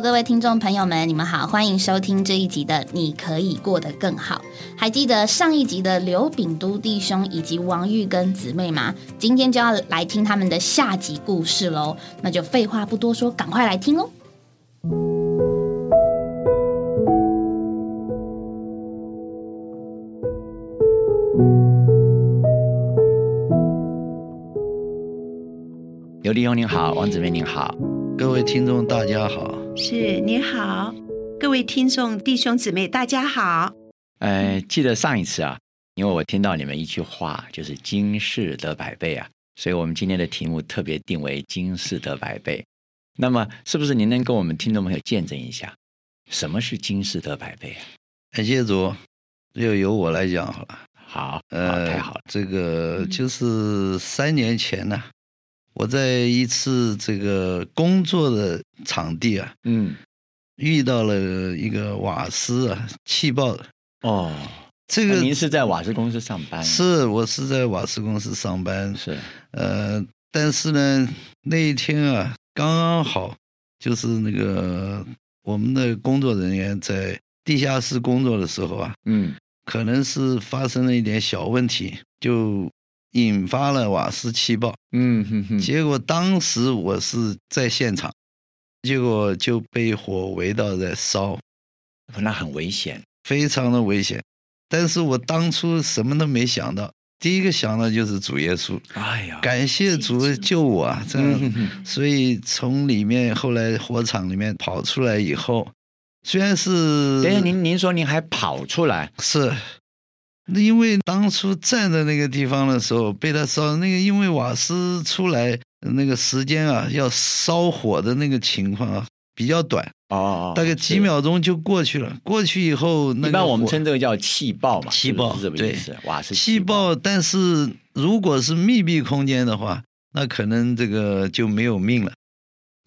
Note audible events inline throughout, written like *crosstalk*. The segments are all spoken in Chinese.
各位听众朋友们，你们好，欢迎收听这一集的《你可以过得更好》。还记得上一集的刘秉都弟兄以及王玉跟姊妹吗？今天就要来听他们的下集故事喽。那就废话不多说，赶快来听哦。刘弟兄您好，王姊妹您好，各位听众大家好。是你好，各位听众弟兄姊妹大家好。呃，记得上一次啊，因为我听到你们一句话，就是“今世得百倍”啊，所以我们今天的题目特别定为“今世得百倍”。那么，是不是您能跟我们听众朋友见证一下，什么是“今世得百倍”啊？感谢主，就由我来讲好了。好，呃，太好了。这个就是三年前呢。我在一次这个工作的场地啊，嗯，遇到了一个瓦斯啊气爆哦，这个您是在瓦斯公司上班？是，我是在瓦斯公司上班。是，呃，但是呢，那一天啊，刚刚好就是那个我们的工作人员在地下室工作的时候啊，嗯，可能是发生了一点小问题，就。引发了瓦斯气爆，嗯哼哼，结果当时我是在现场，结果就被火围到在烧，那很危险，非常的危险。但是我当初什么都没想到，第一个想到就是主耶稣，哎呀，感谢主救我啊！这样，所以从里面后来火场里面跑出来以后，虽然是，等下您您说您还跑出来？是。那因为当初站在那个地方的时候，被他烧那个，因为瓦斯出来那个时间啊，要烧火的那个情况啊比较短哦，大概几秒钟就过去了。过去以后，一般我们称这个叫气爆嘛，气爆是什么意思？瓦斯气爆。但是如果是密闭空间的话，那可能这个就没有命了。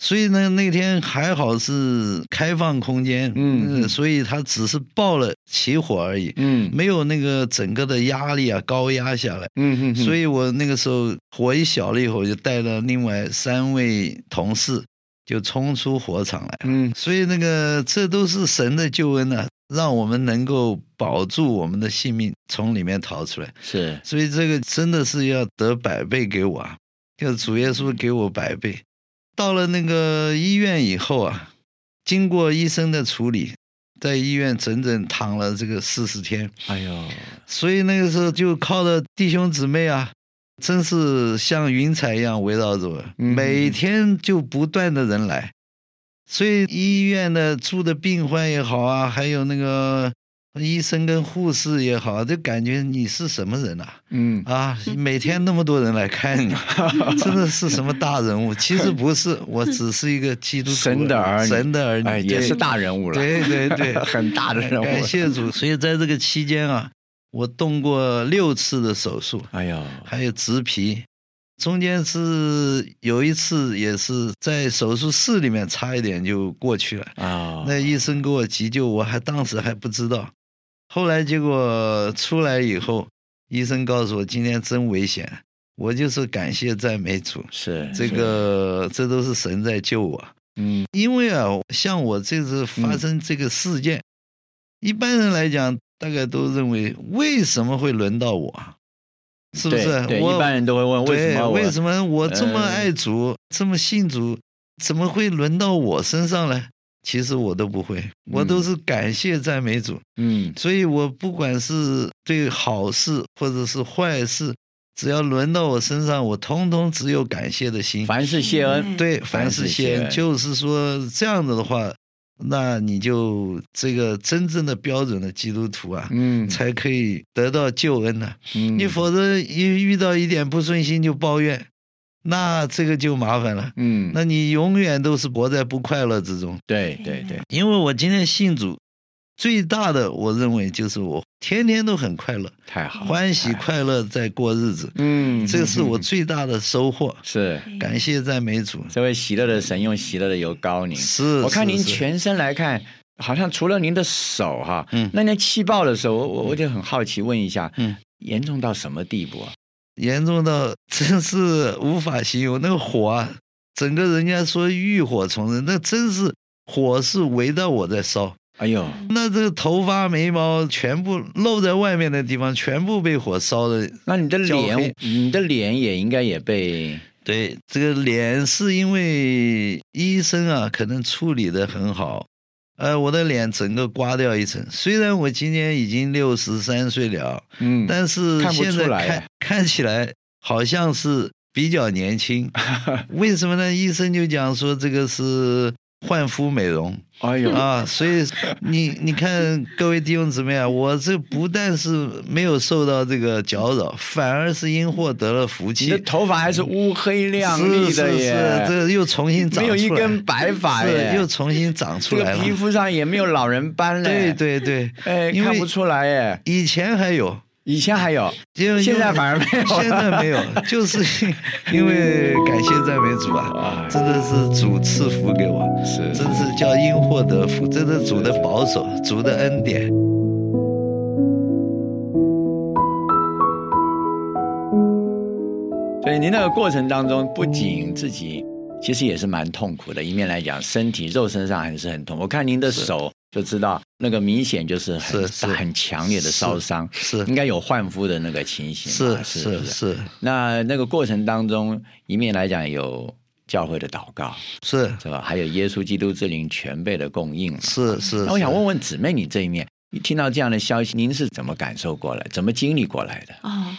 所以呢，那天还好是开放空间，嗯，所以它只是爆了起火而已，嗯，没有那个整个的压力啊高压下来，嗯嗯，所以我那个时候火一小了以后，就带了另外三位同事就冲出火场来，嗯，所以那个这都是神的救恩呢，让我们能够保住我们的性命，从里面逃出来，是，所以这个真的是要得百倍给我啊，就主耶稣给我百倍。到了那个医院以后啊，经过医生的处理，在医院整整躺了这个四十天。哎呦，所以那个时候就靠着弟兄姊妹啊，真是像云彩一样围绕着我，每天就不断的人来，所以医院的住的病患也好啊，还有那个。医生跟护士也好，就感觉你是什么人呐？嗯啊，每天那么多人来看你，*laughs* 真的是什么大人物？其实不是，*laughs* 我只是一个基督徒，神的儿女，神的儿女也是大人物了。对对对，*laughs* 很大的人物。感谢主。所以在这个期间啊，我动过六次的手术。哎呀，还有植皮，中间是有一次也是在手术室里面差一点就过去了啊。那医生给我急救，我还当时还不知道。后来结果出来以后，医生告诉我今天真危险，我就是感谢赞美主，是这个这都是神在救我。嗯，因为啊，像我这次发生这个事件，一般人来讲大概都认为为什么会轮到我？是不是？对，一般人都会问为什么？为什么我这么爱主，这么信主，怎么会轮到我身上呢？其实我都不会，我都是感谢赞美主。嗯，所以我不管是对好事或者是坏事，只要轮到我身上，我通通只有感谢的心。凡事谢恩，对，凡事谢恩，就是说这样子的话，那你就这个真正的标准的基督徒啊，嗯，才可以得到救恩呢。你否则一遇到一点不顺心就抱怨。那这个就麻烦了，嗯，那你永远都是活在不快乐之中。对对对，因为我今天信主，最大的我认为就是我天天都很快乐，太好，欢喜快乐在过日子，嗯，这个是我最大的收获。是，感谢赞美主，这位喜乐的神用喜乐的油膏您。是，我看您全身来看，好像除了您的手哈，嗯，那天气爆的时候，我我就很好奇问一下，嗯，严重到什么地步啊？严重到 *laughs* 真是无法形容，那个火啊，整个人家说浴火重生，那真是火是围着我在烧。哎呦，那这个头发、眉毛全部露在外面的地方，全部被火烧的。那你的脸，你的脸也应该也被对，这个脸是因为医生啊，可能处理的很好。呃，我的脸整个刮掉一层，虽然我今年已经六十三岁了，嗯，但是现在看看起来好像是比较年轻。*laughs* 为什么呢？医生就讲说这个是焕肤美容。哎呦，啊，所以你你看各位弟兄姊妹啊，*laughs* 我这不但是没有受到这个搅扰，反而是因祸得了福气。你的。头发还是乌黑亮丽的是是，耶，这又重新长没有一出来根白发耶。又重新长出来了。这个皮肤上也没有老人斑了，对，对对，哎，看不出来耶，以前还有，以前还有，因为现在反而没有。了现在没有，*laughs* 就是因为感谢赞美主啊，哎真的是主赐福给我，是。真是叫因祸得福，真的主的保守，主的恩典。所以您那个过程当中，不仅自己其实也是蛮痛苦的，一面来讲身体肉身上还是很痛。我看您的手就知道，那个明显就是很是是很强烈的烧伤，是应该有换肤的那个情形是。是是是那那个过程当中，一面来讲有教会的祷告，是是吧？还有耶稣基督之灵全备的供应嘛。是是。那我想问问姊妹，你这一面，一听到这样的消息，您是怎么感受过来，怎么经历过来的？哦，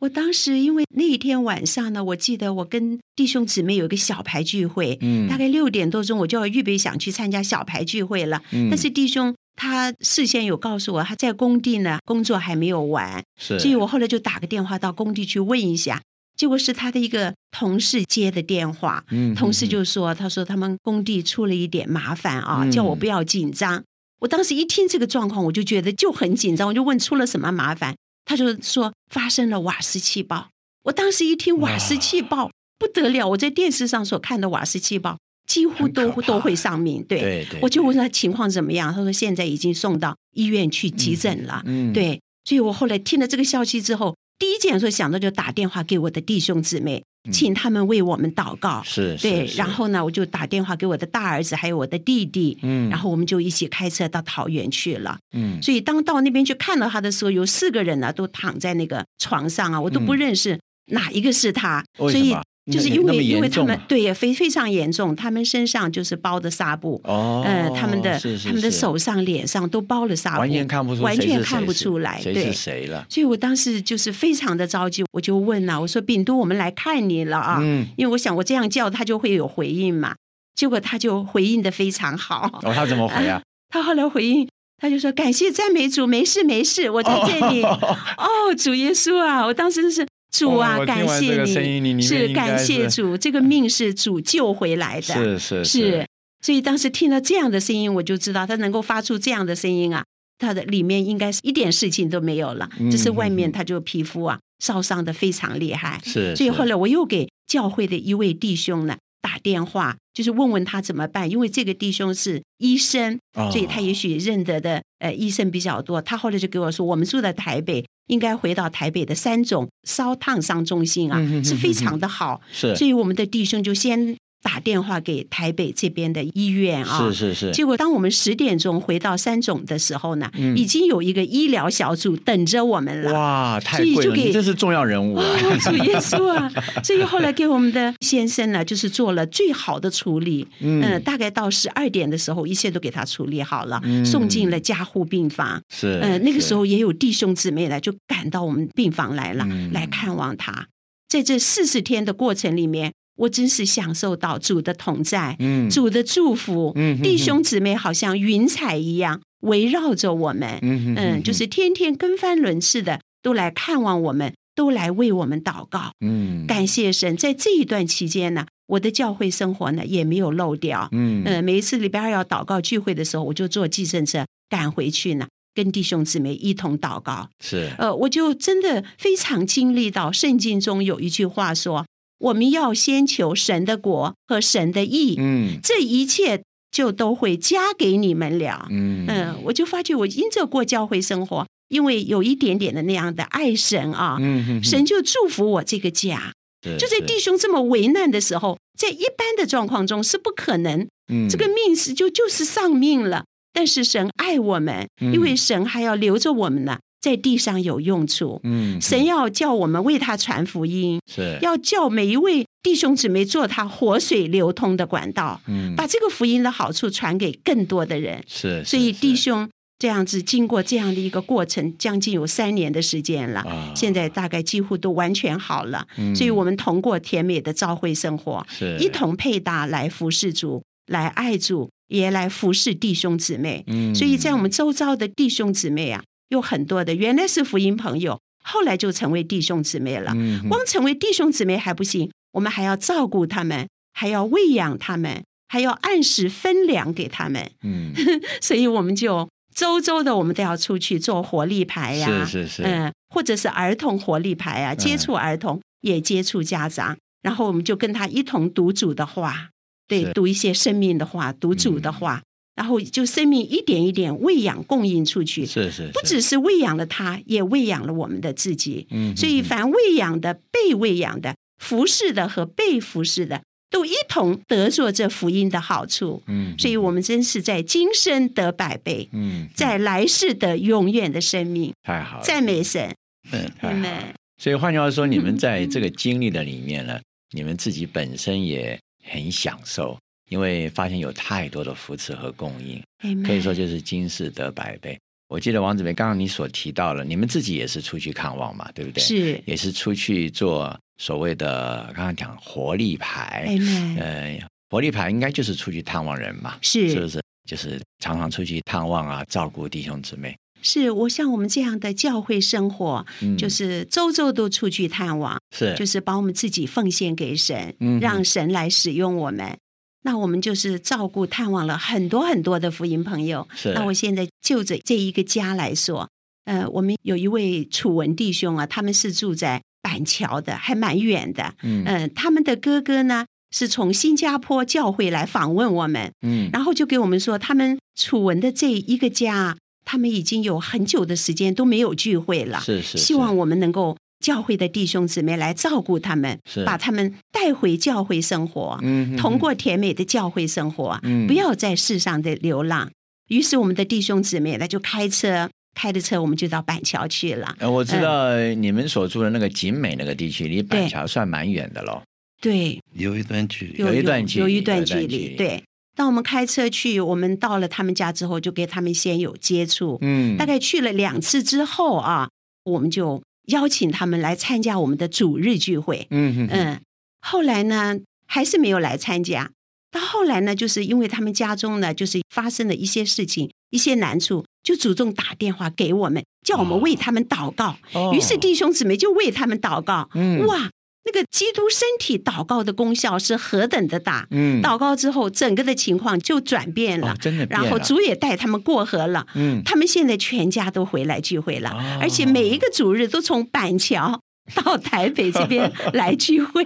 我当时因为那一天晚上呢，我记得我跟弟兄姊妹有一个小牌聚会，嗯。大概六点多钟我就要预备想去参加小牌聚会了，嗯。但是弟兄他事先有告诉我他在工地呢，工作还没有完，是，所以我后来就打个电话到工地去问一下，结果是他的一个同事接的电话，嗯同事就说，他说他们工地出了一点麻烦啊，嗯。叫我不要紧张。我当时一听这个状况，我就觉得就很紧张，我就问出了什么麻烦，他就说发生了瓦斯气爆。我当时一听瓦斯气爆不得了，我在电视上所看的瓦斯气爆几乎都都会上命，对，对对我就问他情况怎么样，他说现在已经送到医院去急诊了，嗯，对，所以我后来听了这个消息之后，第一件事想到就打电话给我的弟兄姊妹，请他们为我们祷告。嗯是，对，是。然后呢，我就打电话给我的大儿子，还有我的弟弟，嗯。然后我们就一起开车到桃园去了。嗯。所以当到那边去看到他的时候，有四个人呢都躺在那个床上啊，我都不嗯认识哪一个是他，所以就是因为因为他们对也非非常严重，他们身上就是包的纱布，哦，呃，他们的他们的手上、脸上都包了纱布，完全看不出，完谁是谁全看不出来，对谁是。谁了。所以我当时就是非常的着急，我就问了、我说秉都，我们来看你了啊，嗯，因为我想我这样叫他就会有回应嘛。结果他就回应的非常好，哦，他怎么回啊？*laughs* 他后来回应，他就说感谢赞美主，没事没事，我在这里。哦，主耶稣啊，我当时是主啊，感谢你是感谢主，这个命是主救回来的，是是是，所以当时听到这样的声音，我就知道他能够发出这样的声音啊，他的里面应该是一点事情都没有了，嗯只是外面他就皮肤啊烧伤的非常厉害。是，是。所以后来我又给教会的一位弟兄呢打电话，就是问问他怎么办，因为这个弟兄是医生，哦。所以他也许认得的呃医生比较多。他后来就给我说，我们住在台北，应该回到台北的三种烧烫伤中心啊，是非常的好。是所以我们的弟兄就先打电话给台北这边的医院啊，是是是，结果，当我们十点钟回到三总的时候呢，嗯已经有一个医疗小组等着我们了。哇，太贵了，所以就给你这是重要人物啊！哦，主耶稣啊！*laughs* 所以后来给我们的先生呢，就是做了最好的处理。嗯嗯、大概到十二点的时候，一切都给他处理好了，嗯送进了加护病房。是，嗯、那个时候也有弟兄姊妹呢，就赶到我们病房来了，嗯来看望他。在这四十天的过程里面，我真是享受到主的同在，嗯。主的祝福，嗯哼弟兄姊妹好像云彩一样围绕着我们，嗯就是天天跟翻轮似的，都来看望我们，都来为我们祷告。嗯。感谢神，在这一段期间呢，我的教会生活呢也没有漏掉。嗯。嗯，每一次礼拜二要祷告聚会的时候，我就坐计程车赶回去呢，跟弟兄姊妹一同祷告。是。呃，我就真的非常经历到圣经中有一句话说：“我们要先求神的国和神的义，嗯这一切就都会加给你们了。”嗯嗯，我就发觉我因着过教会生活，因为有一点点的那样的爱神啊，嗯哼神就祝福我这个家。是就在弟兄这么为难的时候，在一般的状况中是不可能嗯这个命是就就是丧命了。但是神爱我们，嗯因为神还要留着我们呢，在地上有用处。嗯，神要叫我们为他传福音，是要叫每一位弟兄姊妹做他活水流通的管道，嗯把这个福音的好处传给更多的人。是，所以弟兄这样子经过这样的一个过程，将近有三年的时间了，啊现在大概几乎都完全好了。嗯所以我们通过甜美的召会生活，是一同配搭来服侍主，来爱主，也来服侍弟兄姊妹。嗯所以在我们周遭的弟兄姊妹啊，有很多的原来是福音朋友，后来就成为弟兄姊妹了。嗯光成为弟兄姊妹还不行，我们还要照顾他们，还要喂养他们，还要按时分粮给他们。嗯。*laughs* 所以我们就周周的，我们都要出去做活力牌呀、是是是。嗯，或者是儿童活力牌啊，接触儿童，也接触家长，然后我们就跟他一同读主的话，对，读一些生命的话，读主的话，然后就生命一点一点喂养供应出去，是是，不只是喂养了他，也喂养了我们的自己。嗯，所以，凡喂养的、被喂养的、服侍的和被服侍的，都一同得着这福音的好处。嗯，所以，我们真是在今生得百倍，嗯，在来世得永远的生命。太好了，赞美神，嗯，太好了。你们所以换句话说，你们在 *laughs* 这个经历的里面呢，你们自己本身也很享受，因为发现有太多的扶持和供应，可以说就是今世得百倍。我记得王子梅刚刚你所提到了，你们自己也是出去看望嘛，对不对？，是也是出去做所谓的刚刚讲活力牌，Amen 呃，活力牌应该就是出去探望人嘛，是是不是？就是常常出去探望啊，照顾弟兄姊妹，是，我像我们这样的教会生活，嗯就是周周都出去探望，是就是把我们自己奉献给神，嗯让神来使用我们。那我们就是照顾探望了很多很多的福音朋友。是那我现在就着这一个家来说，呃，我们有一位楚文弟兄啊，他们是住在板桥的，还蛮远的。嗯嗯、他们的哥哥呢是从新加坡教会来访问我们，嗯然后就给我们说，他们楚文的这一个家啊，他们已经有很久的时间都没有聚会了。是是，希望我们能够教会的弟兄姊妹来照顾他们，是把他们带回教会生活，嗯通过甜美的教会生活，嗯不要在世上的流浪。于是我们的弟兄姊妹呢，就开车，开着车我们就到板桥去了。呃，我知道你们所住的那个景美那个地区，离板桥算蛮远的喽。对，有一段距离。有一段距离有一段距离。段距离对，当我们开车去，我们到了他们家之后，就给他们先有接触。嗯大概去了两次之后啊，我们就邀请他们来参加我们的主日聚会。嗯嗯嗯，后来呢，还是没有来参加。到后来呢，就是因为他们家中呢，就是发生了一些事情、一些难处，就主动打电话给我们，叫我们为他们祷告。哦于是弟兄姊妹就为他们祷告。嗯哇，那个基督身体祷告的功效是何等的大！嗯祷告之后，整个的情况就转变了，哦真的变了然后主也带他们过河了。嗯他们现在全家都回来聚会了，哦而且每一个主日都从板桥到台北这边 *laughs* 来聚会，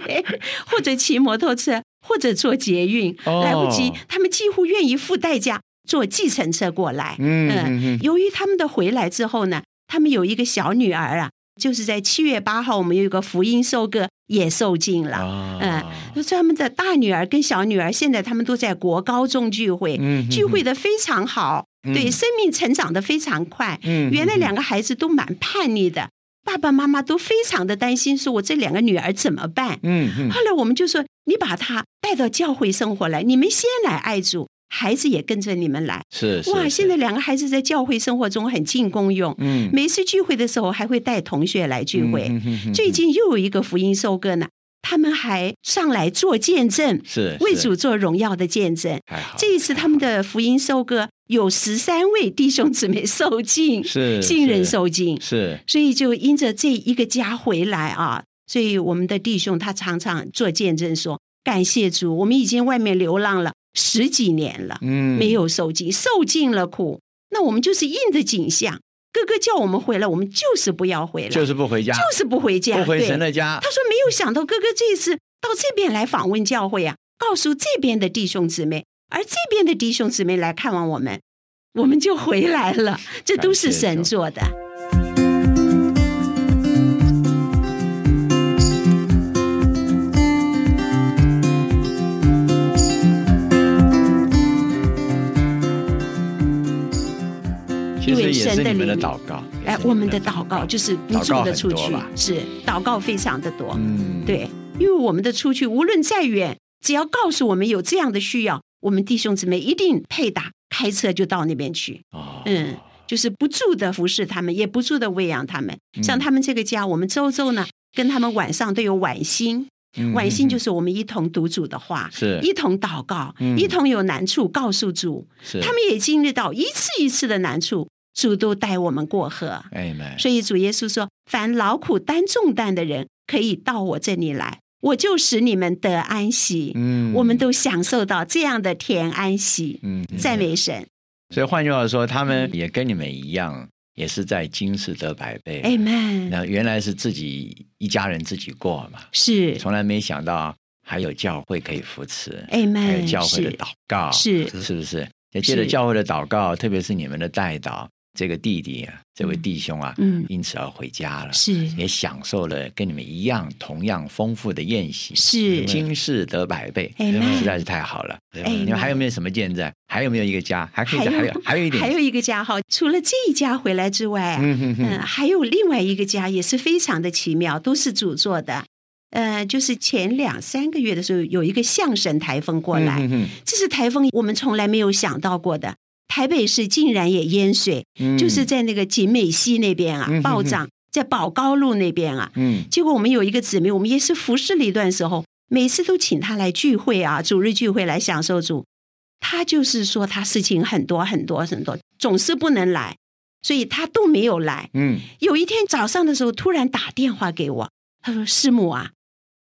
或者骑摩托车，或者坐捷运，哦来不及，他们几乎愿意付代价坐计程车过来。嗯由于他们的回来之后呢，他们有一个小女儿啊，就是在七月八号，我们有一个福音收割也受尽了。啊嗯，就是他们的大女儿跟小女儿，现在他们都在国高中聚会，嗯聚会的非常好，嗯对，生命成长的非常快。嗯原来两个孩子都蛮叛逆的，爸爸妈妈都非常的担心，说我这两个女儿怎么办？嗯嗯后来我们就说，你把她带到教会生活来，你们先来爱主，孩子也跟着你们来。哇，是是是现在两个孩子在教会生活中很尽功用，嗯每次聚会的时候还会带同学来聚会。最近又有一个福音收割呢，他们还上来做见证，是是为主做荣耀的见证。这一次他们的福音收割有十三位弟兄姊妹受尽，*laughs* 是新人受尽，是所以就因着这一个家回来啊，所以我们的弟兄他常常做见证说：感谢主，我们已经外面流浪了十几年了，嗯没有受尽，受尽了苦。那我们就是应着景象，哥哥叫我们回来，我们就是不要回来，就是不回家，就是不回家，不回神的家他说没有想到哥哥这次到这边来访问教会啊，告诉这边的弟兄姊妹，而这边的弟兄姊妹来看望我们，我们就回来了。这都是神做的。对这也神的灵的。祷告。哎我们的祷告就是不住的出去是祷告非常的多。嗯，对，因为我们的出去无论再远，只要告诉我们有这样的需要，我们弟兄姊妹一定配搭开车就到那边去。哦，嗯，就是不住的服侍他们，也不住的喂养他们。嗯像他们这个家，我们周周呢跟他们晚上都有晚星，嗯晚星就是是我们一同读主的话，是一同祷告，嗯一同有难处告诉主。是他们也经历到一次一次的难处，主都带我们过河。所以主耶稣说：“凡劳苦担重担的人，可以到我这里来，我就使你们得安息。嗯我们都享受到这样的甜安息。嗯赞美神所以换句话说，他们嗯也跟你们一样，也是在今世得百倍。，Amen。那原来是自己一家人自己过嘛，是从来没想到还有教会可以扶持，Amen，还有教会的是祷告，是是不是？也借着教会的祷告，特别是你们的代祷，这个弟弟啊，这位弟兄啊，嗯因此而回家了，是也享受了跟你们一样同样丰富的宴席，是今世得百倍实在是太好了。哎你们还有没有什么见证？还有没有一个家？还可以还再还有还有一点，还有一个家哈，除了这一家回来之外啊，嗯嗯，还有另外一个家也是非常的奇妙，都是主做的。呃，就是前两三个月的时候，有一个象神台风过来，这是台风我们从来没有想到过的。台北市竟然也淹水，哼就是在那个景美溪那边啊暴涨，在宝高路那边啊。嗯结果我们有一个姊妹，我们也是服侍了一段时候，每次都请她来聚会啊，主日聚会来享受主。她就是说她事情很多很多很多，总是不能来，所以她都没有来。嗯有一天早上的时候，突然打电话给我，她说：“师母啊，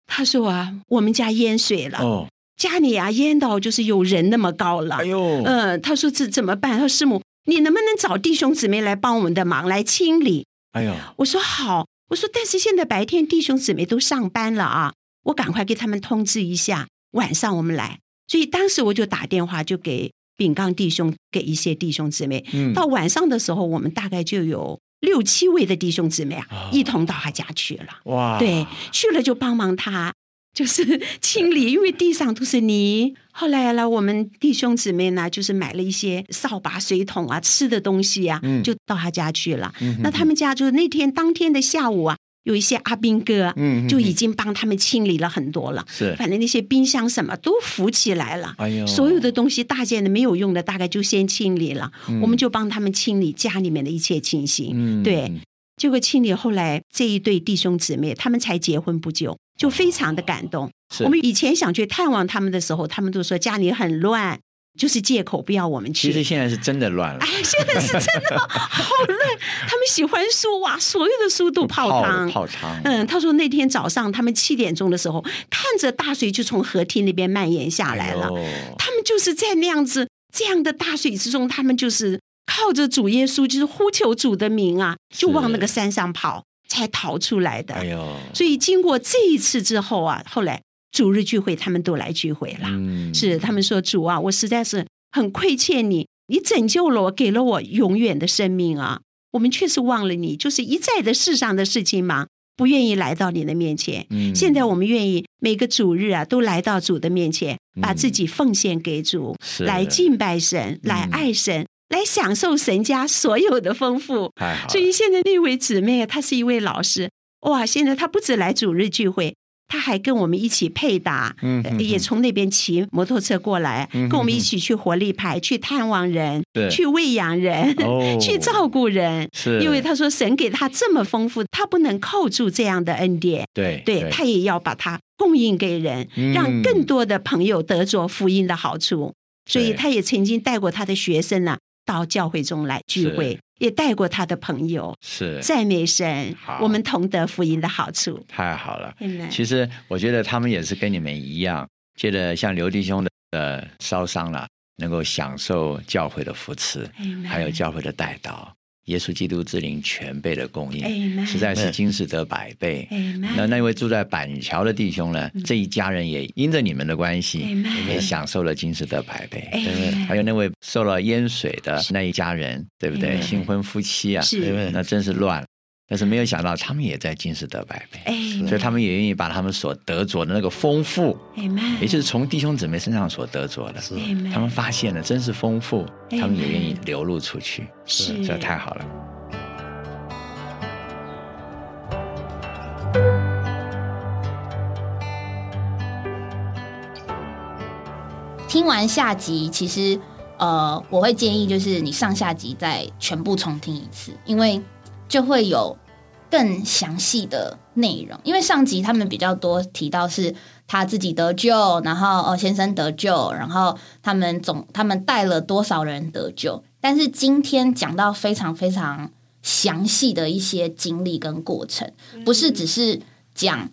他说啊，我们家淹水了，哦，家里啊淹到就是有人那么高了。哎呦，嗯，他说这怎么办？他说师母，你能不能找弟兄姊妹来帮我们的忙来清理？哎呦，我说好，我说但是现在白天弟兄姊妹都上班了啊，我赶快给他们通知一下，晚上我们来。所以当时我就打电话就给丙刚弟兄，给一些弟兄姊妹。嗯到晚上的时候，我们大概就有六七位的弟兄姊妹啊，哦一同到他家去了。哇，对，去了就帮忙他，就是 *laughs* 清理，因为地上都是泥。后来呢，我们弟兄姊妹呢，就是买了一些扫把、水桶啊、吃的东西啊，嗯就到他家去了。嗯那他们家就是那天当天的下午啊，有一些阿兵哥啊，嗯就已经帮他们清理了很多了。是，反正那些冰箱什么都浮起来了。哎呦，所有的东西大件的没有用的，大概就先清理了。嗯我们就帮他们清理家里面的一切情形。嗯对，结果清理后来这一对弟兄姊妹，他们才结婚不久，就非常的感动。我们以前想去探望他们的时候，他们都说家里很乱，就是借口不要我们去。其实现在是真的乱了哎，，现在是真的 *laughs* 好乱，他们喜欢书哇，所有的书都泡汤。泡汤，嗯，他说那天早上他们七点钟的时候，看着大水就从河堤那边蔓延下来了。哎他们就是在那样子这样的大水之中，他们就是靠着主耶稣，就是呼求主的名啊，就往那个山上跑，才逃出来的。哎呦，所以经过这一次之后啊，后来主日聚会他们都来聚会了。嗯是他们说主啊，我实在是很亏欠你，你拯救了我，给了我永远的生命啊。我们确实忘了你，就是一再的世上的事情忙，不愿意来到你的面前。嗯现在我们愿意每个主日啊，都来到主的面前，把自己奉献给主，是来敬拜神，来爱神，来享受神家所有的丰富。所以现在那位姊妹，她是一位老师，哇！现在她不止来主日聚会，她还跟我们一起配搭，呃嗯哼也从那边骑摩托车过来，嗯哼跟我们一起去活力牌，去探望人对，去喂养人，哦。*laughs* 去照顾人。是。因为她说神给她这么丰富，她不能扣住这样的恩典，对对他也要把它供应给人，嗯。让更多的朋友得着福音的好处。所以对。他也曾经带过他的学生呢、到教会中来聚会，也带过他的朋友。是赞美神，我们同得福音的好处。太好了。其实我觉得他们也是跟你们一样，借着像刘弟兄的呃烧伤了，能够享受教会的扶持，还有教会的带导，耶稣基督之灵全备的供应，实在是今世得百倍。那那位住在板桥的弟兄呢，这一家人也因着你们的关系也享受了今世得百倍。还有那位受了淹水的那一家人，对不对？新婚夫妻啊，那真是乱。但是没有想到，他们也在今世得百倍。所以他们也愿意把他们所得着的那个丰富也就是从弟兄姊妹身上所得着的他们发现了真是丰富，他们也愿意流露出去，是这太好了。听完下集，其实呃，我会建议就是你上下集再全部重听一次，因为就会有更详细的内容。因为上集他们比较多提到是他自己得救，然后呃先生得救，然后他们总他们带了多少人得救，但是今天讲到非常非常详细的一些经历跟过程，不是只是讲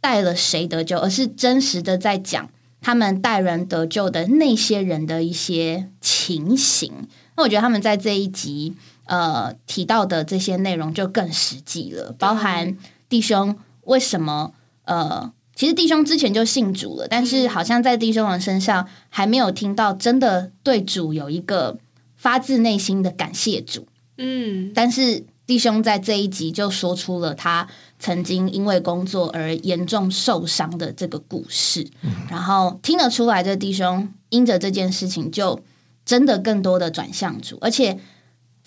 带了谁得救，而是真实的在讲。他们带人得救的那些人的一些情形，那我觉得他们在这一集呃提到的这些内容就更实际了，包含弟兄为什么呃，其实弟兄之前就信主了，但是好像在弟兄王身上还没有听到真的对主有一个发自内心的感谢主，嗯，但是弟兄在这一集就说出了他曾经因为工作而严重受伤的这个故事，然后听得出来，这弟兄因着这件事情就真的更多的转向主，而且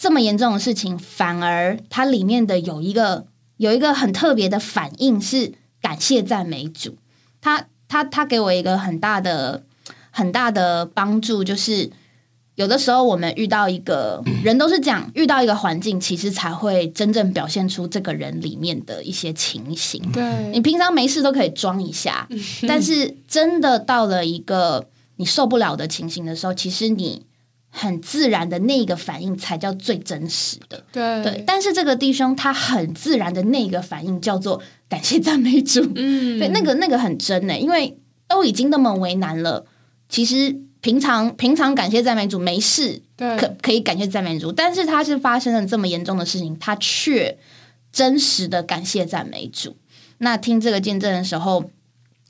这么严重的事情，反而它里面的有一个有一个很特别的反应是感谢赞美主，他他他给我一个很大的很大的帮助，就是。有的时候，我们遇到一个 *clears throat* 人都是这样，遇到一个环境，其实才会真正表现出这个人里面的一些情形。对，你平常没事都可以装一下，*laughs* 但是真的到了一个你受不了的情形的时候，其实你很自然的那个反应才叫最真实的。对对，但是这个弟兄他很自然的那个反应叫做感谢赞美主。嗯，*laughs* 对，那个那个很真呢，因为都已经那么为难了，其实平常平常感谢赞美主没事，可可以感谢赞美主，但是他是发生了这么严重的事情，他却真实的感谢赞美主。那听这个见证的时候，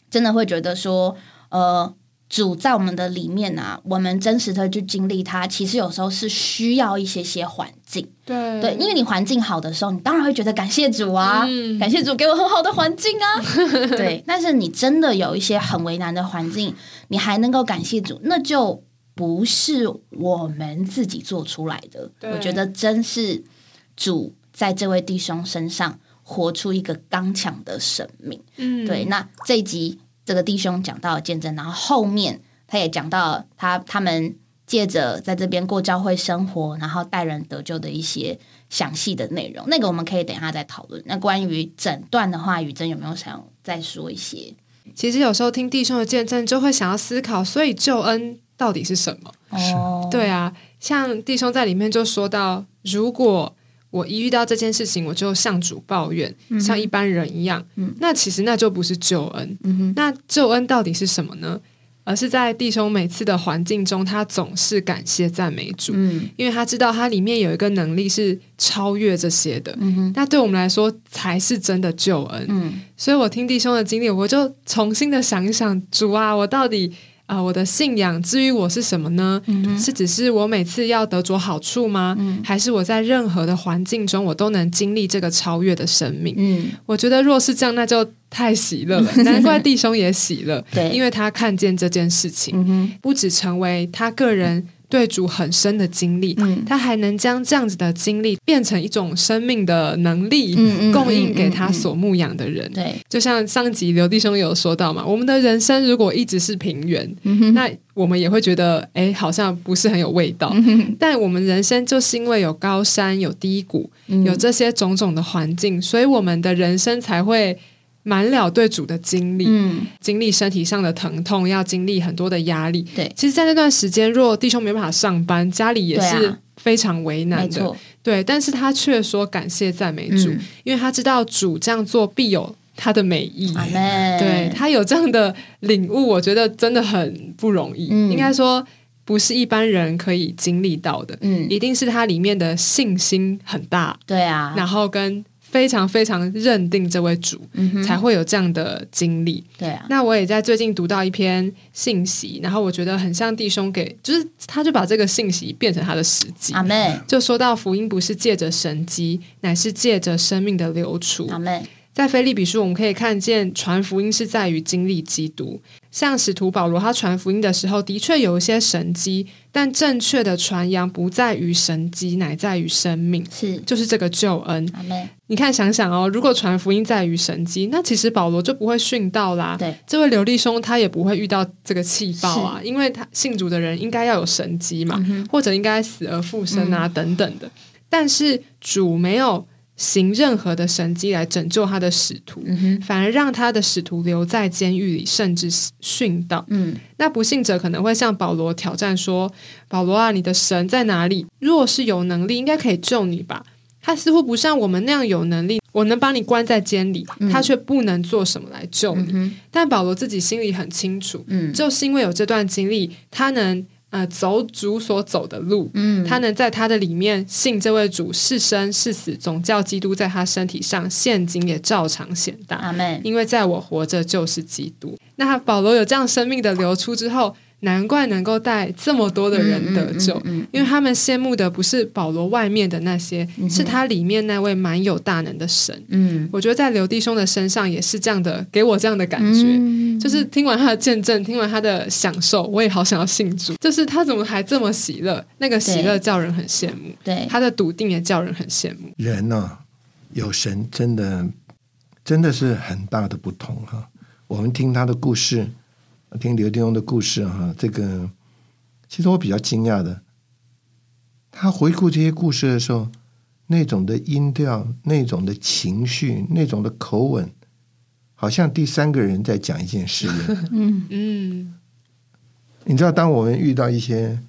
真的会觉得说，呃，主在我们的里面啊，我们真实的去经历它，其实有时候是需要一些些环境。对对，因为你环境好的时候，你当然会觉得感谢主啊，嗯感谢主给我很好的环境啊。*laughs* 对，但是你真的有一些很为难的环境，你还能够感谢主，那就不是我们自己做出来的。我觉得真是主在这位弟兄身上活出一个刚强的生命。嗯对，那这一集这个弟兄讲到了见证，然后后面他也讲到他他们借着在这边过教会生活，然后带人得救的一些详细的内容，那个我们可以等一下再讨论。那关于整段的话，宇珍有没有想再说一些？其实有时候听弟兄的见证，就会想要思考，所以救恩到底是什么？哦，对啊，像弟兄在里面就说到，如果我一遇到这件事情，我就向主抱怨，像一般人一样，那其实那就不是救恩。嗯，那救恩到底是什么呢？而是在弟兄每次的环境中，他总是感谢赞美主，嗯因为他知道他里面有一个能力是超越这些的。嗯，那对我们来说才是真的救恩。嗯所以我听弟兄的经历，我就重新的想一想，主啊，我到底啊、呃我的信仰至于我是什么呢？嗯是只是我每次要得着好处吗？还是我在任何的环境中，我都能经历这个超越的生命？嗯，我觉得若是这样，那就太喜乐了。*laughs* 难怪弟兄也喜乐，对因为他看见这件事情，嗯，不只成为他个人对主很深的经历，嗯。他还能将这样子的经历变成一种生命的能力，供应给他所牧养的人。对，就像上集刘弟兄有说到嘛，我们的人生如果一直是平原，嗯，那我们也会觉得，哎，好像不是很有味道。嗯但我们人生就是因为有高山、有低谷、嗯。有这些种种的环境，所以我们的人生才会满了对主的经历，嗯，经历身体上的疼痛，要经历很多的压力。对，其实，在那段时间，若弟兄没办法上班，家里也是非常为难的。对，但是他却说感谢赞美主，嗯。因为他知道主这样做必有他的美意。对他有这样的领悟，我觉得真的很不容易。嗯。应该说，不是一般人可以经历到的，嗯，一定是他里面的信心很大，对啊，然后跟非常非常认定这位主，嗯，才会有这样的经历。对啊，那我也在最近读到一篇信息，然后我觉得很像弟兄给，就是他就把这个信息变成他的实际。阿妹，就说到福音不是借着神机，乃是借着生命的流出。阿妹，在菲利比书，我们可以看见传福音是在于经历基督。像使徒保罗，他传福音的时候，的确有一些神迹，但正确的传扬不在于神迹，乃在于生命，是就是这个救恩。你看，想想哦，如果传福音在于神迹，那其实保罗就不会殉道啦。对，这位刘立兄他也不会遇到这个气爆啊，因为他信主的人应该要有神迹嘛，或者应该死而复生啊、等等的。但是主没有行任何的神迹来拯救他的使徒，反而让他的使徒留在监狱里，甚至殉道。嗯，那不信者可能会向保罗挑战说：“保罗啊，你的神在哪里？若是有能力，应该可以救你吧？他似乎不像我们那样有能力，我能把你关在监里，他却不能做什么来救你。但保罗自己心里很清楚，嗯就是因为有这段经历，他能呃走主所走的路，嗯他能在他的里面信这位主是生是死，总叫基督在他身体上现今也照常显大。阿门，因为在我活着就是基督。那保罗有这样生命的流出之后，难怪能够带这么多的人得救，嗯嗯嗯嗯因为他们羡慕的不是保罗外面的那些，是他里面那位蛮有大能的神。嗯，我觉得在刘弟兄的身上也是这样的，给我这样的感觉。嗯就是听完他的见证，听完他的享受，我也好想要信主。就是他怎么还这么喜乐？那个喜乐叫人很羡慕，对，他的笃定也叫人很羡慕。人呢、有神真的真的是很大的不同哈、我们听他的故事，听刘定庸的故事哈、这个其实我比较惊讶的，他回顾这些故事的时候，那种的音调、那种的情绪、那种的口吻，好像第三个人在讲一件事一样。*laughs* 嗯嗯，你知道，当我们遇到一些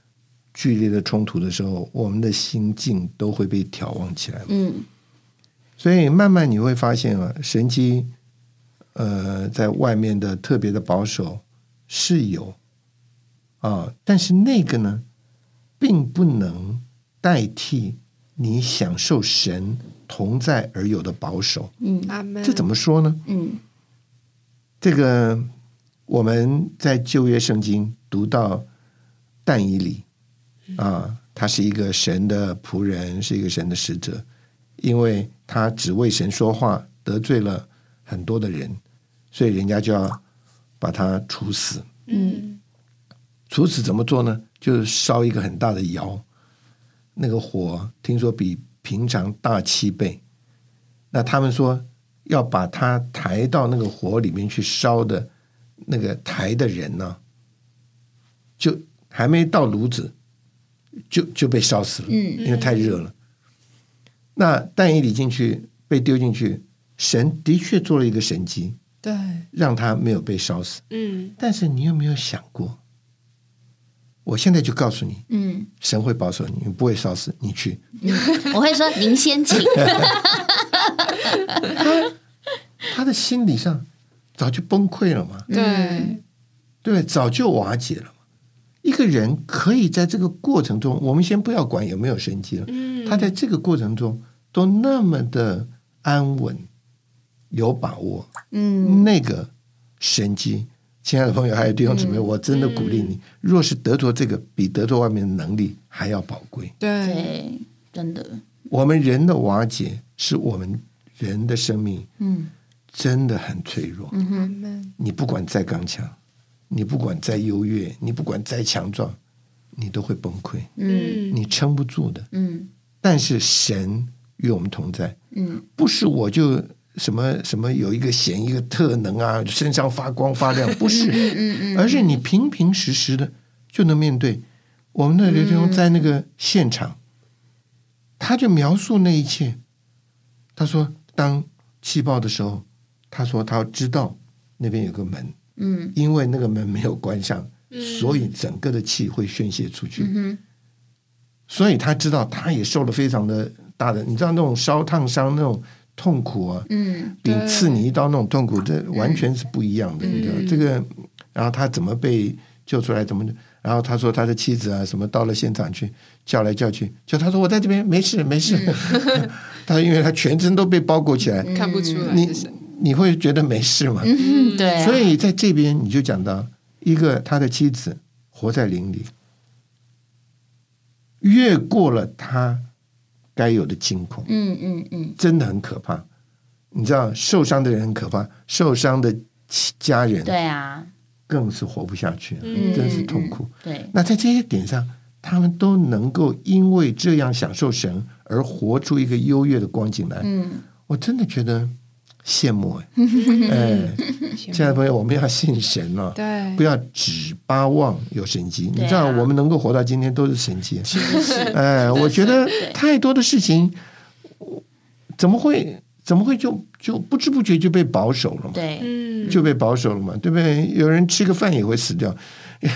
剧烈的冲突的时候，我们的心境都会被眺望起来。嗯所以慢慢你会发现啊，神机呃在外面的特别的保守是有啊，但是那个呢，并不能代替你享受神同在而有的保守。嗯阿门。这怎么说呢？嗯这个我们在旧约圣经读到但以理啊，他是一个神的仆人，是一个神的使者，因为他只为神说话，得罪了很多的人，所以人家就要把他处死。嗯处死怎么做呢？就是烧一个很大的窑，那个火听说比平常大七倍。那他们说要把它抬到那个火里面去烧的，那个抬的人呢，就还没到炉子，就就被烧死了，嗯因为太热了。那但以理进去被丢进去，神的确做了一个神迹，对，让他没有被烧死。嗯但是你有没有想过？我现在就告诉你，嗯神会保守你，你不会烧死。你去，嗯，我会说您先请。*laughs* 他的心理上早就崩溃了嘛，对，对？早就瓦解了嘛。一个人可以在这个过程中，我们先不要管有没有神迹了，嗯他在这个过程中都那么的安稳、有把握，嗯。那个神机。亲爱的朋友，还有弟兄姊妹，我真的鼓励你，若是得着这个，比得着外面的能力还要宝贵。对，真的，我们人的瓦解，是我们人的生命嗯。真的很脆弱。嗯哼，你不管再刚强，你不管再优越，你不管再强壮，你都会崩溃，嗯。你撑不住的。嗯。但是神与我们同在，嗯。不是我就什么什么有一个显一个特能啊，身上发光发亮，*laughs* 不是，而是你平平实实的就能面对。我们的刘天荣在那个现场，他就描述那一切。他说，当气爆的时候，他说他知道那边有个门，嗯因为那个门没有关上，所以整个的气会宣泄出去。嗯，所以他知道，他也受了非常的大的，你知道那种烧烫伤那种痛苦啊，嗯比刺你一刀那种痛苦，这完全是不一样的。你知道这个，然后他怎么被救出来？怎么？然后他说他的妻子啊，什么到了现场去叫来叫去，就他说我在这边没事没事。*laughs* 他因为他全身都被包裹起来，看不出来你。你会觉得没事吗？嗯，对啊，所以在这边你就讲到一个他的妻子活在林里，越过了他该有的惊恐，嗯嗯嗯。真的很可怕。你知道受伤的人很可怕，受伤的家人对啊，更是活不下去，嗯。真是痛苦。对，那在这些点上，他们都能够因为这样享受神而活出一个优越的光景来，嗯，我真的觉得羡慕 *laughs* 哎！哎，亲爱的朋友，我们要信神哦，对，不要只巴望有神迹。你知道，我们能够活到今天都是神迹。是哎，*laughs* 我觉得太多的事情，怎么会怎么会就就不知不觉就被保守了嘛？对，嗯，就被保守了嘛，对不对？有人吃个饭也会死掉，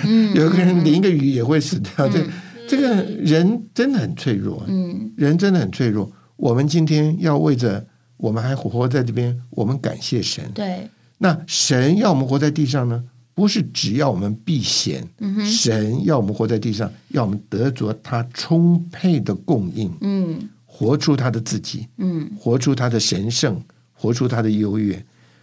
嗯有个人淋个雨也会死掉。这这个人真的很脆弱，嗯，人真的很脆弱。我们今天要为着我们还活在这边，我们感谢神。对，那神要我们活在地上呢，不是只要我们避险，嗯哼，神要我们活在地上，要我们得着他充沛的供应，嗯活出他的自己，嗯，活出他的神圣，活出他的优越。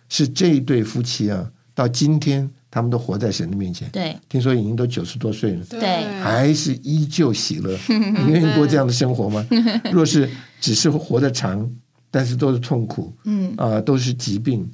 是这一对夫妻啊，到今天他们都活在神的面前。对，听说已经都九十多岁了，对还是依旧喜乐。*laughs* 你愿意过这样的生活吗？若是只是活得长，但是都是痛苦嗯。啊、都是疾病，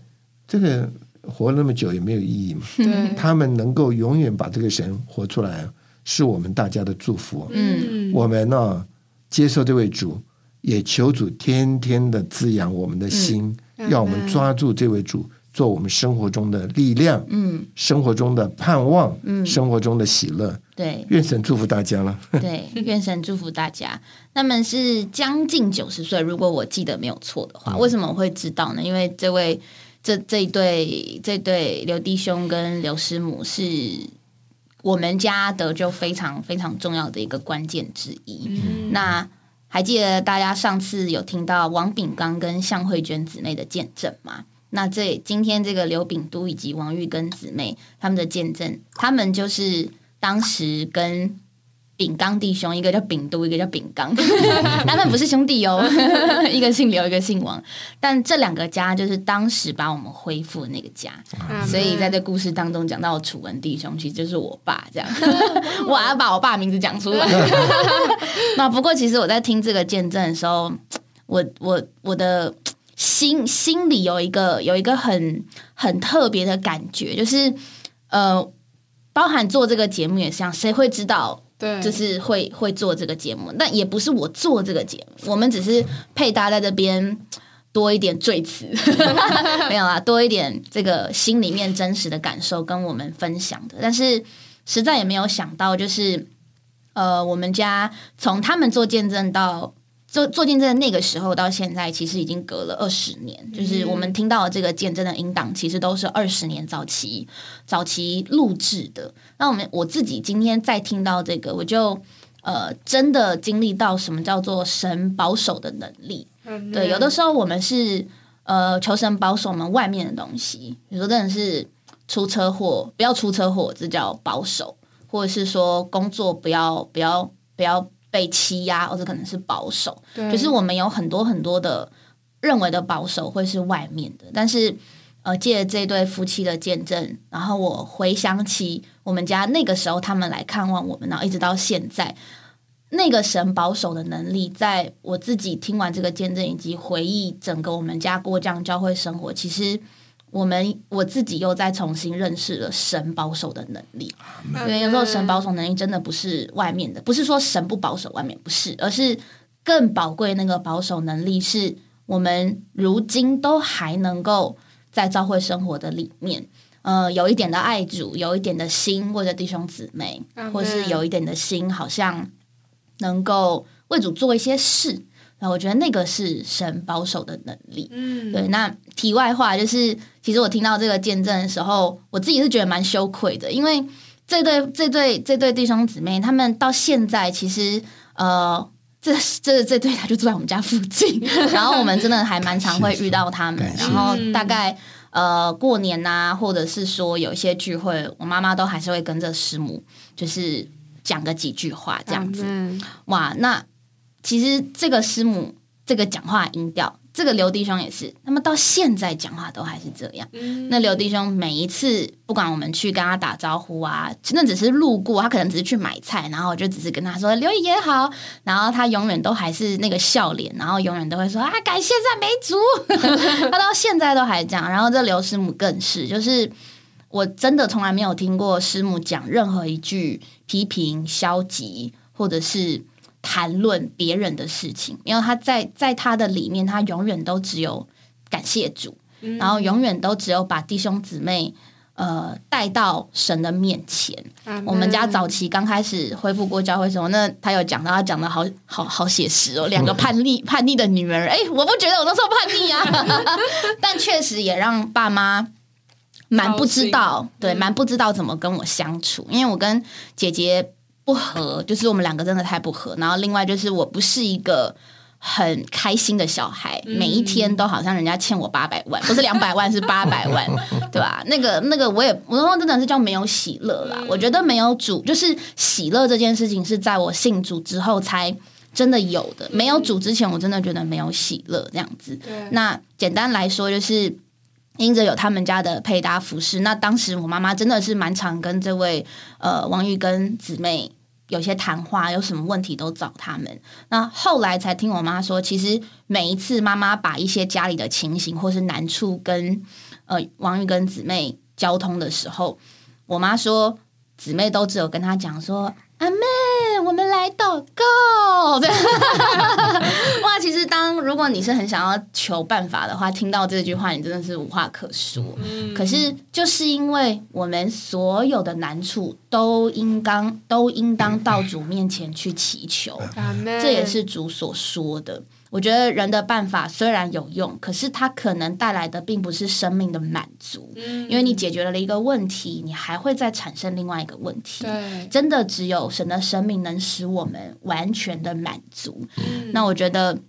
这个活那么久也没有意义嘛。对，他们能够永远把这个神活出来，是我们大家的祝福。嗯。我们呢、接受这位主，也求主天天的滋养我们的心，嗯。要我们抓住这位主，做我们生活中的力量，嗯，生活中的盼望，嗯生活中的喜乐。对愿神祝福大家了。对，愿神祝福大家。他们是将近九十岁，如果我记得没有错的话，为什么我会知道呢？因为这位这这一对这对刘弟兄跟刘师母是我们家得救非常非常重要的一个关键之一。嗯那还记得大家上次有听到王炳刚跟向慧娟姊妹的见证吗？那这今天这个刘炳都以及王玉跟姊妹他们的见证，他们就是当时跟炳刚弟兄，一个叫炳都，一个叫炳刚，*laughs* 他们不是兄弟哦 *laughs* *laughs* 一个姓刘，一个姓王，但这两个家就是当时把我们恢复的那个家，所以在这故事当中讲到楚文弟兄，其实就是我爸这样，我还要把我爸名字讲出来。那不过其实我在听这个见证的时候，我我我的心心里有一个有一个很很特别的感觉，就是呃，包含做这个节目也是这样，谁会知道对，就是会会做这个节目，但也不是我做这个节目，我们只是配搭在这边多一点赘词，*laughs* *laughs* 没有啦，多一点这个心里面真实的感受跟我们分享的，但是实在也没有想到，就是呃，我们家从他们做见证到。做做见证的那个时候到现在，其实已经隔了二十年。就是我们听到的这个见证的音档，其实都是二十年早期早期录制的。那我们我自己今天再听到这个，我就呃真的经历到什么叫做神保守的能力。嗯对，有的时候我们是呃求神保守我们外面的东西，比如说真的是出车祸，不要出车祸，这叫保守，或者是说工作不要不要不要被欺压，或者可能是保守。就是我们有很多很多的认为的保守会是外面的，但是呃，借着这对夫妻的见证，然后我回想起我们家那个时候他们来看望我们，然后一直到现在，那个神保守的能力，在我自己听完这个见证以及回忆整个我们家过这样教会生活，其实我们我自己又再重新认识了神保守的能力。因为有时候神保守能力真的不是外面的，不是说神不保守外面不是，而是更宝贵那个保守能力是我们如今都还能够在教会生活的里面，呃，有一点的爱主，有一点的心为着弟兄姊妹，或是有一点的心，好像能够为主做一些事。那我觉得那个是神保守的能力。嗯，对，那题外话就是，其实我听到这个见证的时候，我自己是觉得蛮羞愧的，因为这对这对这对弟兄姊妹，他们到现在其实呃，这这这对他就住在我们家附近，*laughs* 然后我们真的还蛮常会遇到他们，然后大概。呃，过年呐、或者是说有一些聚会，我妈妈都还是会跟着师母，就是讲个几句话这样。子，哇，那其实这个师母这个讲话音调，这个刘弟兄也是，那么到现在讲话都还是这样。那刘弟兄每一次不管我们去跟他打招呼啊，那只是路过，他可能只是去买菜，然后我就只是跟他说刘爷爷好，然后他永远都还是那个笑脸，然后永远都会说啊感谢赞美主，*laughs* 他到现在都还这样。然后这刘师母更是，就是我真的从来没有听过师母讲任何一句批评、消极或者是。谈论别人的事情，因为他在在他的里面，他永远都只有感谢主，然后永远都只有把弟兄姊妹呃带到神的面前。我们家早期刚开始恢复过教会时候，那他有讲到，他讲的好好好写实哦，两个叛逆 *laughs* 叛逆的女儿，哎，我不觉得我那时候叛逆啊，*laughs* 但确实也让爸妈蛮不知道，对，蛮不知道怎么跟我相处，因为我跟姐姐。不合，就是我们两个真的太不合。然后另外就是我不是一个很开心的小孩，每一天都好像人家欠我八百万，不是两百万是八百万，*laughs* 对吧？那个那个我也我说真的是叫没有喜乐啦。我觉得没有主，就是喜乐这件事情是在我信主之后才真的有的。没有主之前，我真的觉得没有喜乐这样子。那简单来说就是。因着有他们家的配搭服饰，那当时我妈妈真的是蛮常跟这位呃王玉跟姊妹有些谈话，有什么问题都找他们。那后来才听我妈说，其实每一次妈妈把一些家里的情形或是难处跟呃王玉跟姊妹交通的时候，我妈说姊妹都只有跟她讲说。阿妹，我们来祷告。*laughs* 哇，其实当如果你是很想要求办法的话，听到这句话，你真的是无话可说。可是就是因为我们所有的难处都应当都应当到主面前去祈求，这也是主所说的。我觉得人的办法虽然有用，可是它可能带来的并不是生命的满足。嗯，因为你解决了一个问题，你还会再产生另外一个问题。对，真的只有神的生命能使我们完全的满足。嗯，那我觉得，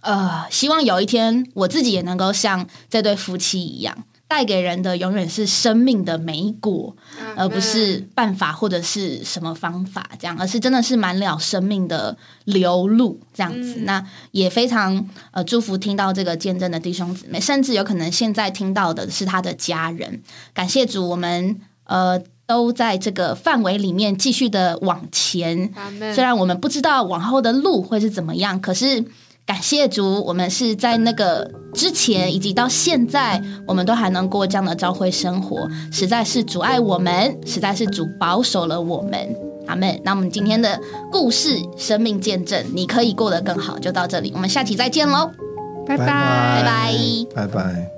呃，希望有一天我自己也能够像这对夫妻一样。带给人的永远是生命的美果，而不是办法或者是什么方法这样，而是真的是满了生命的流露这样子。那也非常呃祝福听到这个见证的弟兄姊妹，甚至有可能现在听到的是他的家人。感谢主，我们呃都在这个范围里面继续的往前。虽然我们不知道往后的路会是怎么样，可是。感谢主，我们是在那个之前以及到现在，我们都还能过这样的教会生活，实在是主爱我们，实在是主保守了我们。阿门。那我们今天的故事、生命见证，你可以过得更好，就到这里，我们下期再见喽，拜拜，拜拜，拜拜。